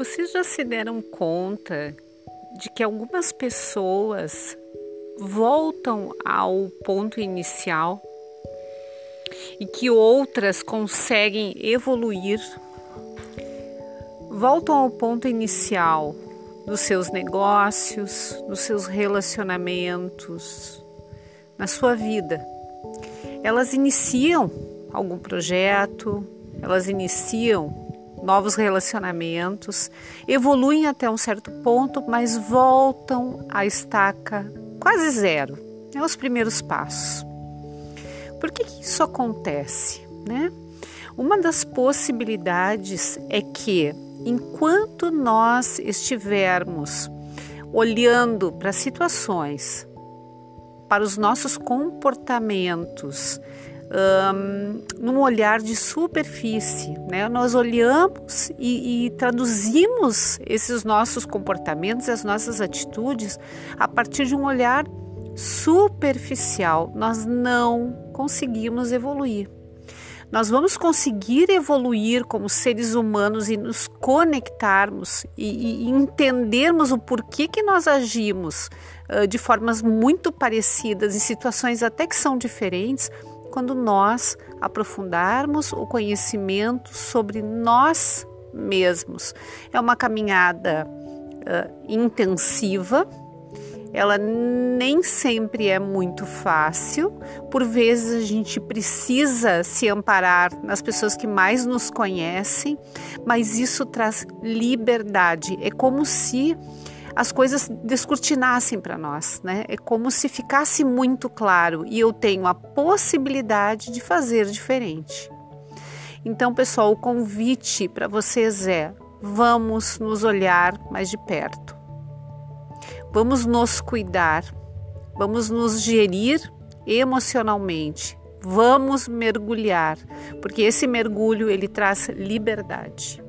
Vocês já se deram conta de que algumas pessoas voltam ao ponto inicial e que outras conseguem evoluir, voltam ao ponto inicial dos seus negócios, dos seus relacionamentos, na sua vida. Elas iniciam algum projeto, elas iniciam novos relacionamentos, evoluem até um certo ponto, mas voltam à estaca quase zero. É os primeiros passos. Por que, que isso acontece? Né? Uma das possibilidades é que, enquanto nós estivermos olhando para situações, para os nossos comportamentos, um, num olhar de superfície. Né? Nós olhamos e, e traduzimos esses nossos comportamentos, as nossas atitudes a partir de um olhar superficial. Nós não conseguimos evoluir. Nós vamos conseguir evoluir como seres humanos e nos conectarmos e, e entendermos o porquê que nós agimos uh, de formas muito parecidas, em situações até que são diferentes, quando nós aprofundarmos o conhecimento sobre nós mesmos. É uma caminhada uh, intensiva, ela nem sempre é muito fácil, por vezes a gente precisa se amparar nas pessoas que mais nos conhecem, mas isso traz liberdade. É como se as coisas descortinassem para nós, né? É como se ficasse muito claro e eu tenho a possibilidade de fazer diferente. Então, pessoal, o convite para vocês é: vamos nos olhar mais de perto. Vamos nos cuidar, vamos nos gerir emocionalmente. Vamos mergulhar, porque esse mergulho ele traz liberdade.